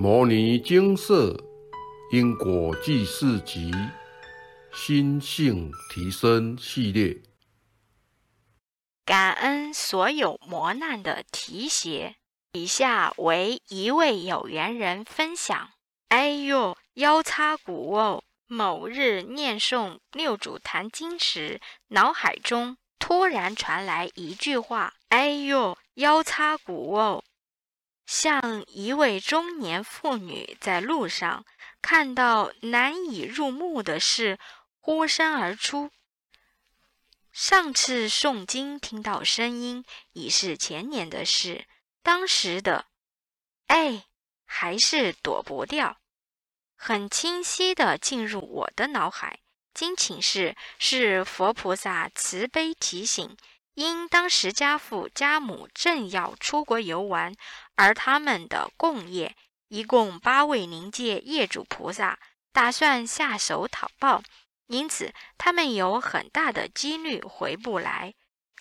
摩尼精舍因果记事集心性提升系列，感恩所有磨难的提携。以下为一位有缘人分享：哎呦，腰擦骨哦！某日念诵六祖坛经时，脑海中突然传来一句话：“哎呦，腰擦骨哦！”像一位中年妇女在路上看到难以入目的事，呼声而出。上次诵经听到声音已是前年的事，当时的哎还是躲不掉，很清晰的进入我的脑海。经请示是佛菩萨慈悲提醒。因当时家父家母正要出国游玩，而他们的共业一共八位灵界业主菩萨打算下手讨报，因此他们有很大的几率回不来。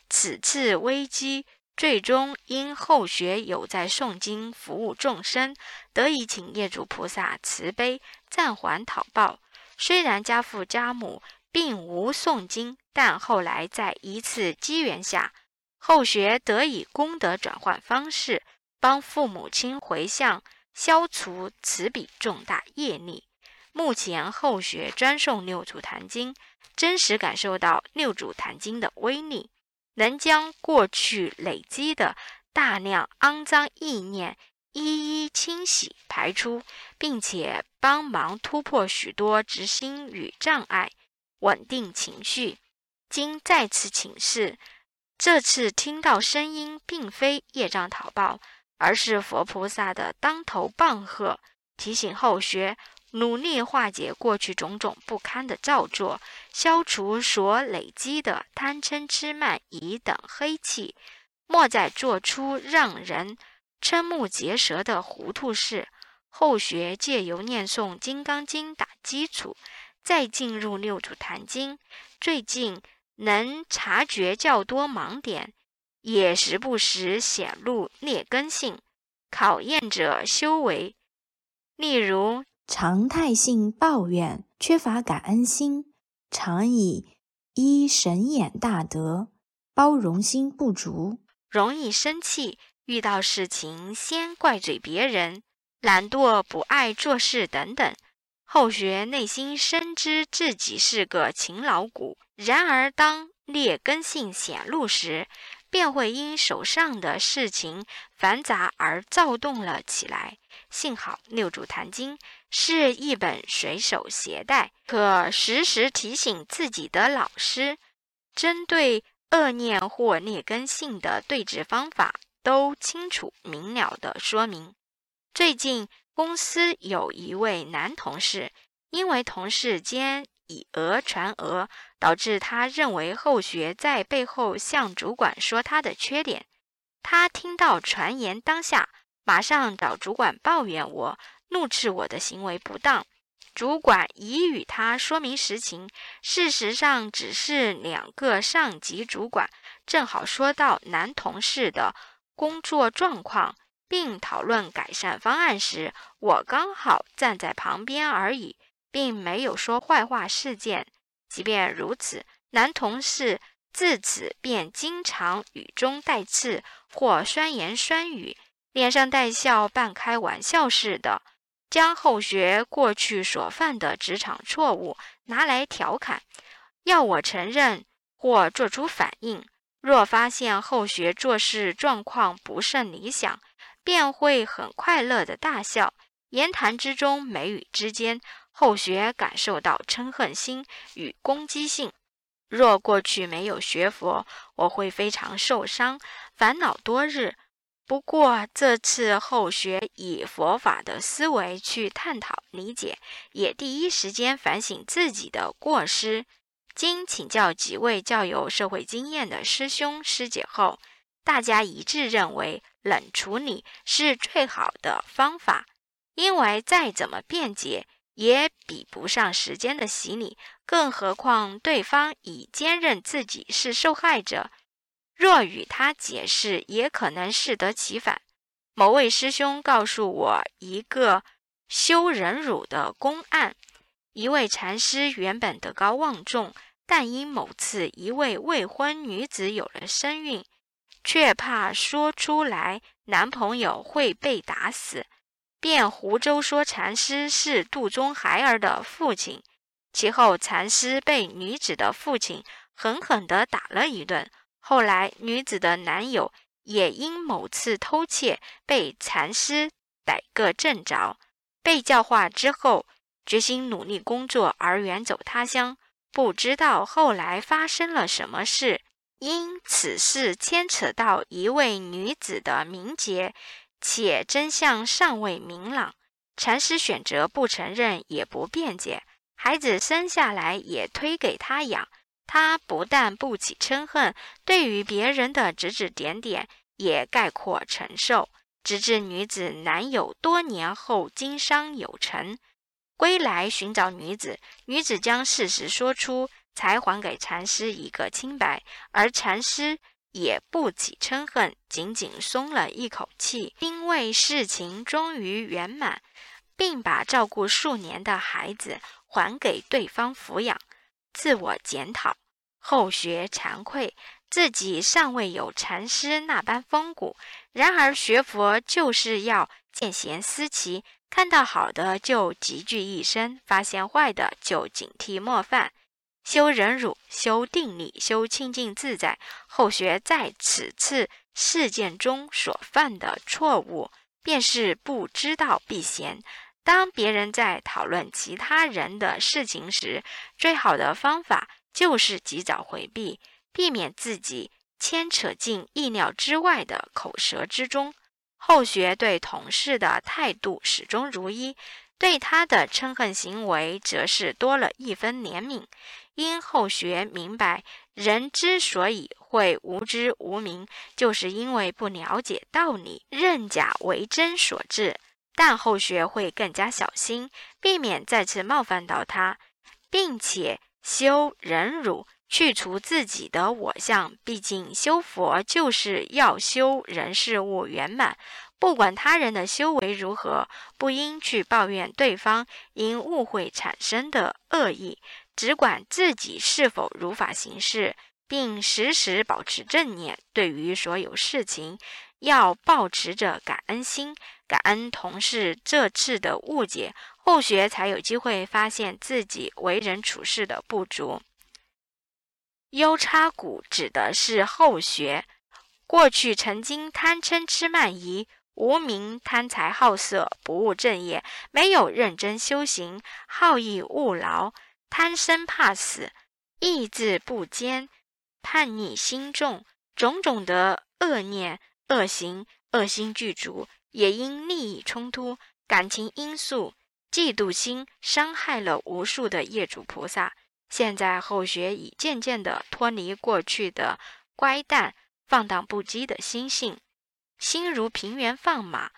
此次危机最终因后学有在诵经服务众生，得以请业主菩萨慈悲暂缓讨报。虽然家父家母。并无诵经，但后来在一次机缘下，后学得以功德转换方式，帮父母亲回向，消除此笔重大业力。目前后学专诵六祖坛经，真实感受到六祖坛经的威力，能将过去累积的大量肮脏意念一一清洗排出，并且帮忙突破许多执心与障碍。稳定情绪。经再次请示，这次听到声音，并非业障讨报，而是佛菩萨的当头棒喝，提醒后学努力化解过去种种不堪的造作，消除所累积的贪嗔痴慢疑等黑气，莫再做出让人瞠目结舌的糊涂事。后学借由念诵《金刚经》打基础。再进入六祖坛经，最近能察觉较多盲点，也时不时显露劣根性，考验者修为。例如常态性抱怨，缺乏感恩心，常以一神眼大德，包容心不足，容易生气，遇到事情先怪罪别人，懒惰不爱做事等等。后学内心深知自己是个勤劳骨，然而当劣根性显露时，便会因手上的事情繁杂而躁动了起来。幸好《六祖坛经》是一本随手携带、可时时提醒自己的老师，针对恶念或劣根性的对治方法，都清楚明了的说明。最近。公司有一位男同事，因为同事间以讹传讹，导致他认为后学在背后向主管说他的缺点。他听到传言当下，马上找主管抱怨我，怒斥我的行为不当。主管已与他说明实情，事实上只是两个上级主管正好说到男同事的工作状况。并讨论改善方案时，我刚好站在旁边而已，并没有说坏话。事件即便如此，男同事自此便经常语中带刺或酸言酸语，脸上带笑，半开玩笑似的，将后学过去所犯的职场错误拿来调侃，要我承认或做出反应。若发现后学做事状况不甚理想，便会很快乐的大笑，言谈之中、眉宇之间，后学感受到嗔恨心与攻击性。若过去没有学佛，我会非常受伤，烦恼多日。不过这次后学以佛法的思维去探讨理解，也第一时间反省自己的过失。经请教几位较有社会经验的师兄师姐后，大家一致认为。冷处理是最好的方法，因为再怎么辩解也比不上时间的洗礼。更何况对方已坚认自己是受害者，若与他解释，也可能适得其反。某位师兄告诉我一个修忍辱的公案：一位禅师原本德高望重，但因某次一位未婚女子有了身孕，却怕说出来男朋友会被打死，便胡诌说禅师是肚中孩儿的父亲。其后，禅师被女子的父亲狠狠地打了一顿。后来，女子的男友也因某次偷窃被禅师逮个正着，被教化之后，决心努力工作而远走他乡。不知道后来发生了什么事，因此事牵扯到一位女子的名节，且真相尚未明朗，禅师选择不承认，也不辩解。孩子生下来也推给他养，他不但不起嗔恨，对于别人的指指点点也概括承受。直至女子男友多年后经商有成，归来寻找女子，女子将事实说出，才还给禅师一个清白，而禅师也不起嗔恨，仅仅松了一口气，因为事情终于圆满，并把照顾数年的孩子。还给对方抚养，自我检讨，后学惭愧，自己尚未有禅师那般风骨。然而学佛就是要见贤思齐，看到好的就集聚一身，发现坏的就警惕莫犯。修忍辱，修定力，修清净自在。后学在此次事件中所犯的错误，便是不知道避嫌。当别人在讨论其他人的事情时，最好的方法就是及早回避，避免自己牵扯进意料之外的口舌之中。后学对同事的态度始终如一，对他的嗔恨行为则是多了一分怜悯。因后学明白，人之所以会无知无明，就是因为不了解道理，认假为真所致。但后学会更加小心，避免再次冒犯到他，并且修忍辱，去除自己的我相。毕竟修佛就是要修人事物圆满，不管他人的修为如何，不应去抱怨对方因误会产生的恶意，只管自己是否如法行事，并时时保持正念。对于所有事情，要保持着感恩心。感恩同事这次的误解，后学才有机会发现自己为人处事的不足。优叉股指的是后学，过去曾经贪嗔痴慢疑，无名贪财好色，不务正业，没有认真修行，好逸恶劳，贪生怕死，意志不坚，叛逆心重，种种的恶念、恶行、恶心具足。也因利益冲突、感情因素、嫉妒心，伤害了无数的业主菩萨。现在后学已渐渐地脱离过去的乖诞、放荡不羁的心性，心如平原放马，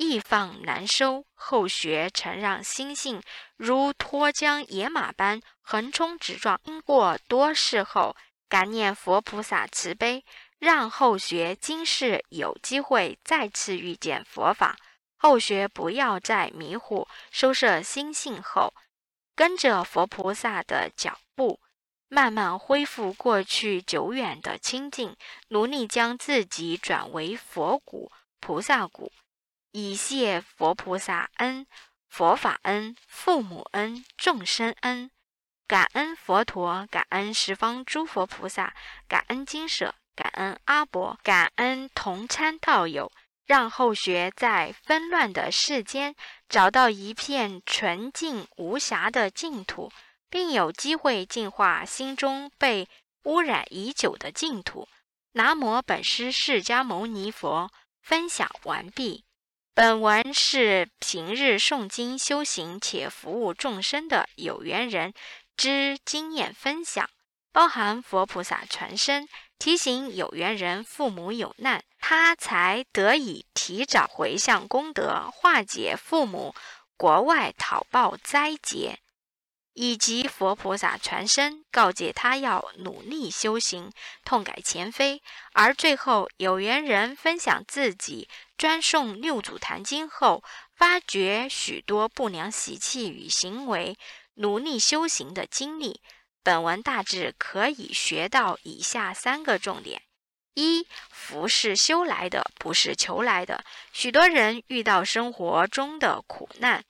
易放难收。后学曾让心性如脱缰野马般横冲直撞。经过多事后，感念佛菩萨慈悲。让后学今世有机会再次遇见佛法，后学不要再迷糊，收摄心性后，跟着佛菩萨的脚步，慢慢恢复过去久远的清净，努力将自己转为佛骨、菩萨骨，以谢佛菩萨恩、佛法恩、父母恩、众生恩，感恩佛陀，感恩十方诸佛菩萨，感恩经舍。感恩阿伯，感恩同参道友，让后学在纷乱的世间找到一片纯净无瑕的净土，并有机会净化心中被污染已久的净土。南无本师释迦牟尼佛。分享完毕。本文是平日诵经修行且服务众生的有缘人之经验分享，包含佛菩萨传身。提醒有缘人父母有难，他才得以提早回向功德，化解父母国外讨报灾劫。以及佛菩萨传声告诫他要努力修行，痛改前非。而最后有缘人分享自己专诵六祖坛经后，发觉许多不良习气与行为，努力修行的经历。本文大致可以学到以下三个重点：一、福是修来的，不是求来的。许多人遇到生活中的苦难，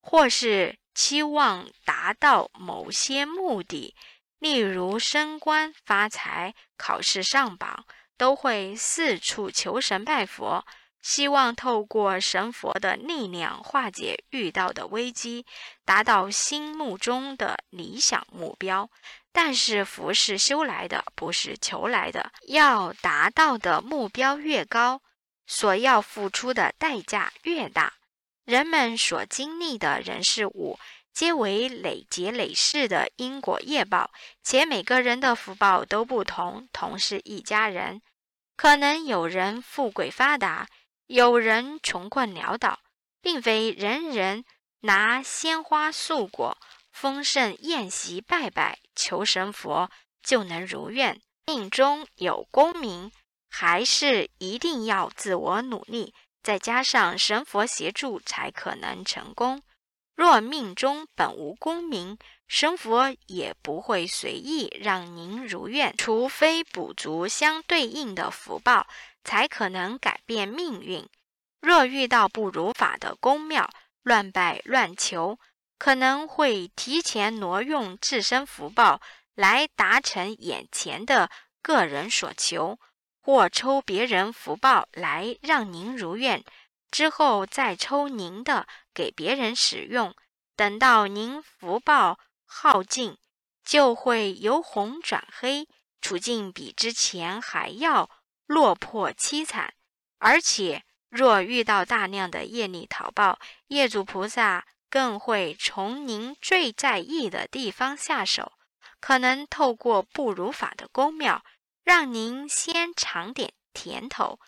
或是期望达到某些目的，例如升官发财、考试上榜，都会四处求神拜佛，希望透过神佛的力量化解遇到的危机，达到心目中的理想目标。但是福是修来的，不是求来的。要达到的目标越高，所要付出的代价越大。人们所经历的人事物，皆为累劫累世的因果业报，且每个人的福报都不同。同是一家人，可能有人富贵发达，有人穷困潦倒，并非人人拿鲜花素果、丰盛宴席拜拜求神佛就能如愿。命中有功名，还是一定要自我努力。再加上神佛协助，才可能成功。若命中本无功名，神佛也不会随意让您如愿，除非补足相对应的福报，才可能改变命运。若遇到不如法的宫庙，乱拜乱求，可能会提前挪用自身福报来达成眼前的个人所求。或抽别人福报来让您如愿，之后再抽您的给别人使用，等到您福报耗尽，就会由红转黑，处境比之前还要落魄凄惨。而且，若遇到大量的业力讨报，业主菩萨更会从您最在意的地方下手，可能透过不如法的宫庙。让您先尝点甜头，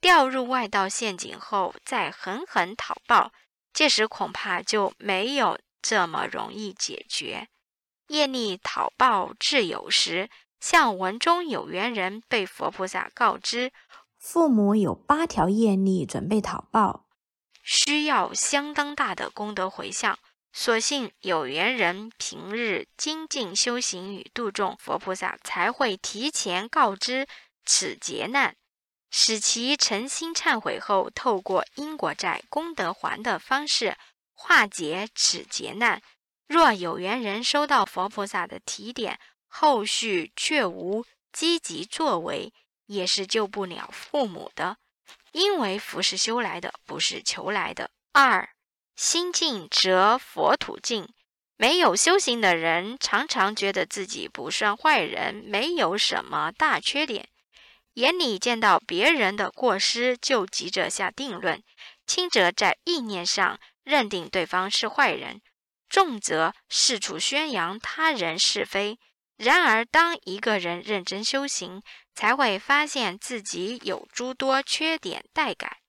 掉入外道陷阱后再狠狠讨报，届时恐怕就没有这么容易解决。业力讨报至有时，像文中有缘人被佛菩萨告知，父母有八条业力准备讨报，需要相当大的功德回向。所幸有缘人平日精进修行与度众，佛菩萨才会提前告知此劫难，使其诚心忏悔后，透过因果债功德还的方式化解此劫难。若有缘人收到佛菩萨的提点，后续却无积极作为，也是救不了父母的，因为福是修来的，不是求来的。二。心静则佛土静。没有修行的人，常常觉得自己不算坏人，没有什么大缺点，眼里见到别人的过失就急着下定论，轻则在意念上认定对方是坏人，重则四处宣扬他人是非。然而，当一个人认真修行，才会发现自己有诸多缺点待改。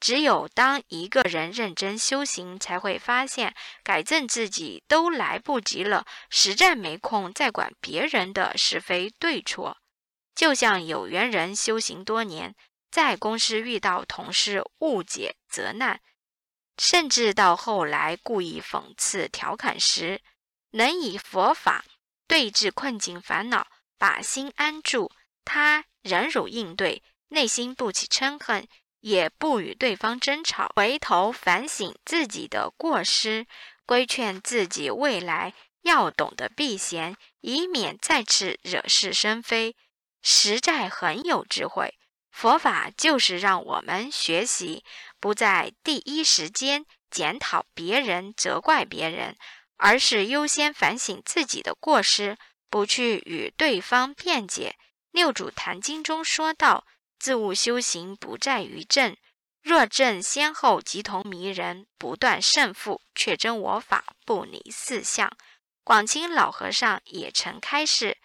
只有当一个人认真修行，才会发现改正自己都来不及了，实在没空再管别人的是非对错。就像有缘人修行多年，在公司遇到同事误解责难，甚至到后来故意讽刺调侃时，能以佛法对治困境烦恼，把心安住，他忍辱应对，内心不起嗔恨。也不与对方争吵，回头反省自己的过失，规劝自己未来要懂得避嫌，以免再次惹是生非，实在很有智慧。佛法就是让我们学习，不在第一时间检讨别人、责怪别人，而是优先反省自己的过失，不去与对方辩解。六祖坛经中说道。自悟修行不在于正，若正先后即同迷人，不断胜负，却真我法不离四相。广清老和尚也曾开示：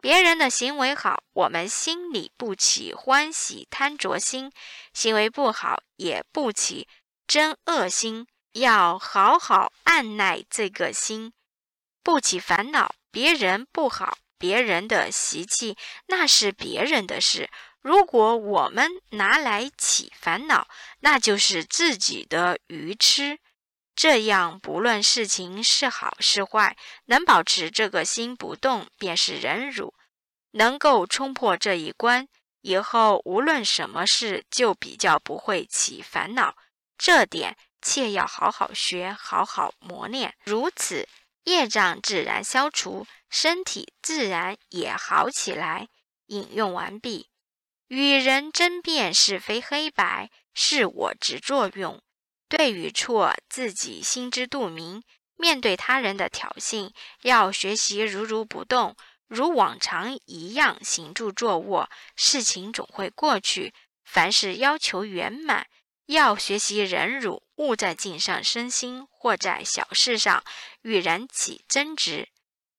别人的行为好，我们心里不起欢喜贪着心；行为不好，也不起真恶心。要好好按耐这个心，不起烦恼，别人不好，别人的习气，那是别人的事。如果我们拿来起烦恼，那就是自己的愚痴。这样，不论事情是好是坏，能保持这个心不动，便是忍辱。能够冲破这一关，以后无论什么事，就比较不会起烦恼。这点切要好好学，好好磨练。如此，业障自然消除，身体自然也好起来。引用完毕。与人争辩是非黑白，是我执作用。对与错，自己心知肚明。面对他人的挑衅，要学习如如不动，如往常一样行住坐卧，事情总会过去。凡事要求圆满，要学习忍辱，勿在境上生心，或在小事上与人起争执。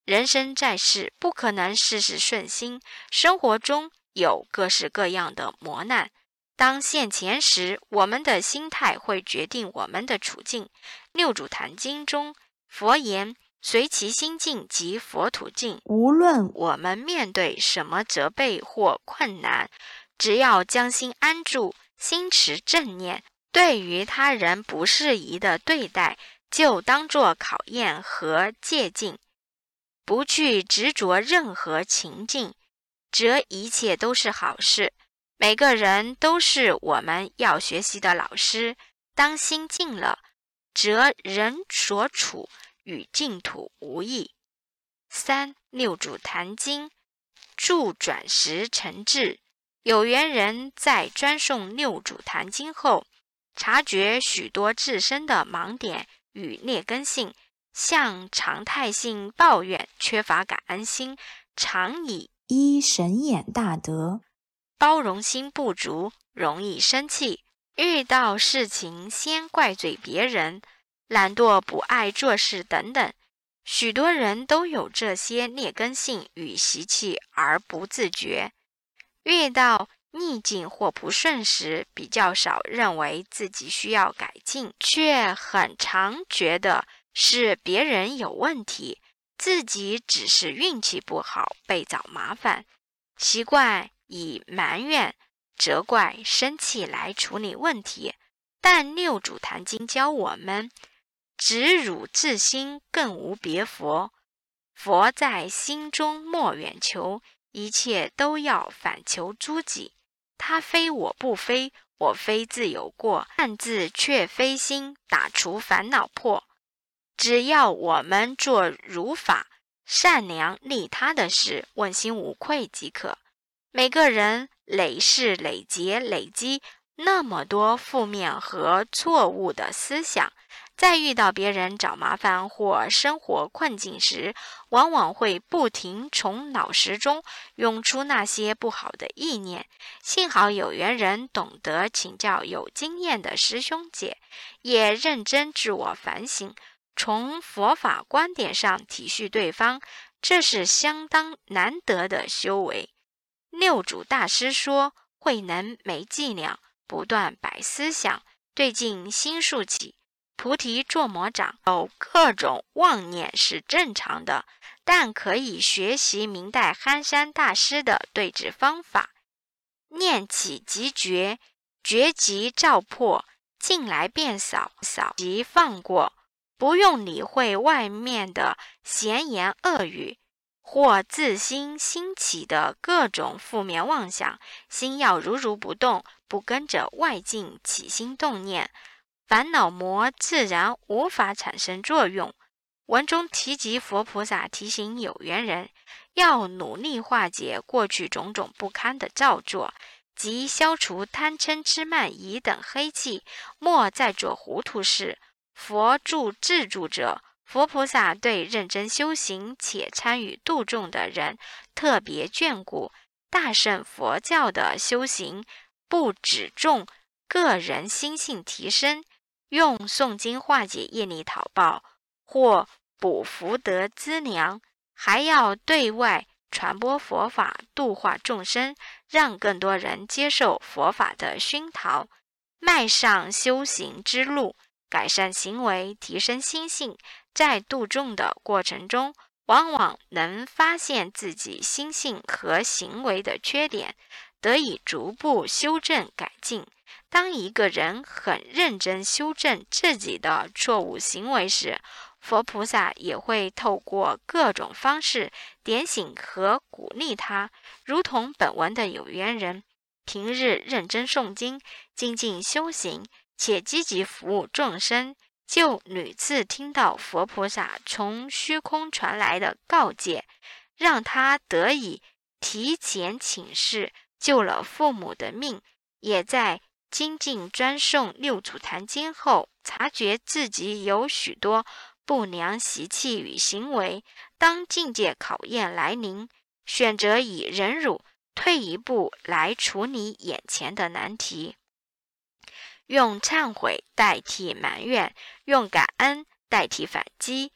人生在世，不可能事事顺心，生活中有各式各样的磨难。当现前时，我们的心态会决定我们的处境。六祖坛经中，佛言：“随其心境即佛土境。”无论我们面对什么责备或困难，只要将心安住，心持正念，对于他人不适宜的对待，就当作考验和借鉴，不去执着任何情境，则一切都是好事。每个人都是我们要学习的老师。当心静了，则人所处与净土无异。三六祖坛经注转时成智，有缘人在专诵六祖坛经后，察觉许多自身的盲点与劣根性，向常态性抱怨缺乏感恩心，常以一神眼大德。包容心不足，容易生气；遇到事情先怪罪别人，懒惰不爱做事等等。许多人都有这些劣根性与习气而不自觉。遇到逆境或不顺时，比较少认为自己需要改进，却很常觉得是别人有问题，自己只是运气不好，被找麻烦。习惯。以埋怨、责怪、生气来处理问题，但六祖坛经教我们：直汝自心，更无别佛。佛在心中，莫远求，一切都要反求诸己。他非我不非，我非自有过，暗自却非心，打除烦恼破。只要我们做如法、善良、利他的事，问心无愧即可。每个人累世累劫累积那么多负面和错误的思想，在遇到别人找麻烦或生活困境时，往往会不停从脑识中涌出那些不好的意念。幸好有缘人懂得请教有经验的师兄姐，也认真自我反省，从佛法观点上体恤对方，这是相当难得的修为。六祖大师说：“慧能没伎俩，不断摆思想，对镜心竖起，菩提作魔掌。有各种妄念是正常的，但可以学习明代憨山大师的对治方法：念起即觉，觉即照破，进来便扫，扫即放过，不用理会外面的闲言恶语。”或自心兴起的各种负面妄想，心要如如不动，不跟着外境起心动念，烦恼魔自然无法产生作用。文中提及佛菩萨提醒有缘人，要努力化解过去种种不堪的造作，即消除贪嗔痴慢疑等黑气，莫再做糊涂事。佛助自助者。佛菩萨对认真修行且参与度众的人特别眷顾。大乘佛教的修行不只重个人心性提升，用诵经化解业力讨报或补福德资粮，还要对外传播佛法，度化众生，让更多人接受佛法的熏陶，迈上修行之路，改善行为，提升心性。在度众的过程中，往往能发现自己心性和行为的缺点，得以逐步修正改进。当一个人很认真修正自己的错误行为时，佛菩萨也会透过各种方式点醒和鼓励他，如同本文的有缘人，平日认真诵经、精进修行，且积极服务众生，就屡次听到佛菩萨从虚空传来的告诫，让他得以提前请示，救了父母的命，也在。精进专诵六祖坛经后，察觉自己有许多不良习气与行为。当境界考验来临，选择以忍辱退一步来处理眼前的难题，用忏悔代替埋怨，用感恩代替反击，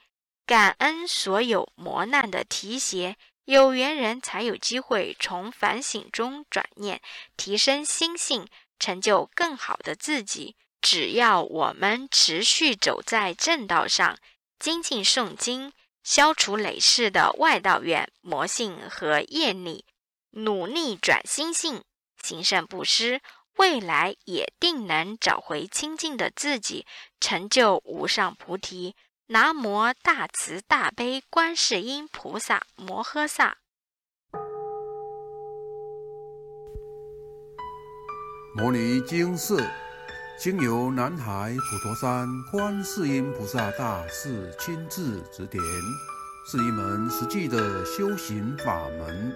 感恩所有磨难的提携，有缘人才有机会从反省中转念，提升心性。成就更好的自己。只要我们持续走在正道上，精进诵经，消除累世的外道缘、魔性和业力，努力转心性，行善布施，未来也定能找回清净的自己，成就无上菩提。南无大慈大悲观世音菩萨摩诃萨。摩尼经释，经由南海普陀山观世音菩萨大士亲自指点，是一门实际的修行法门，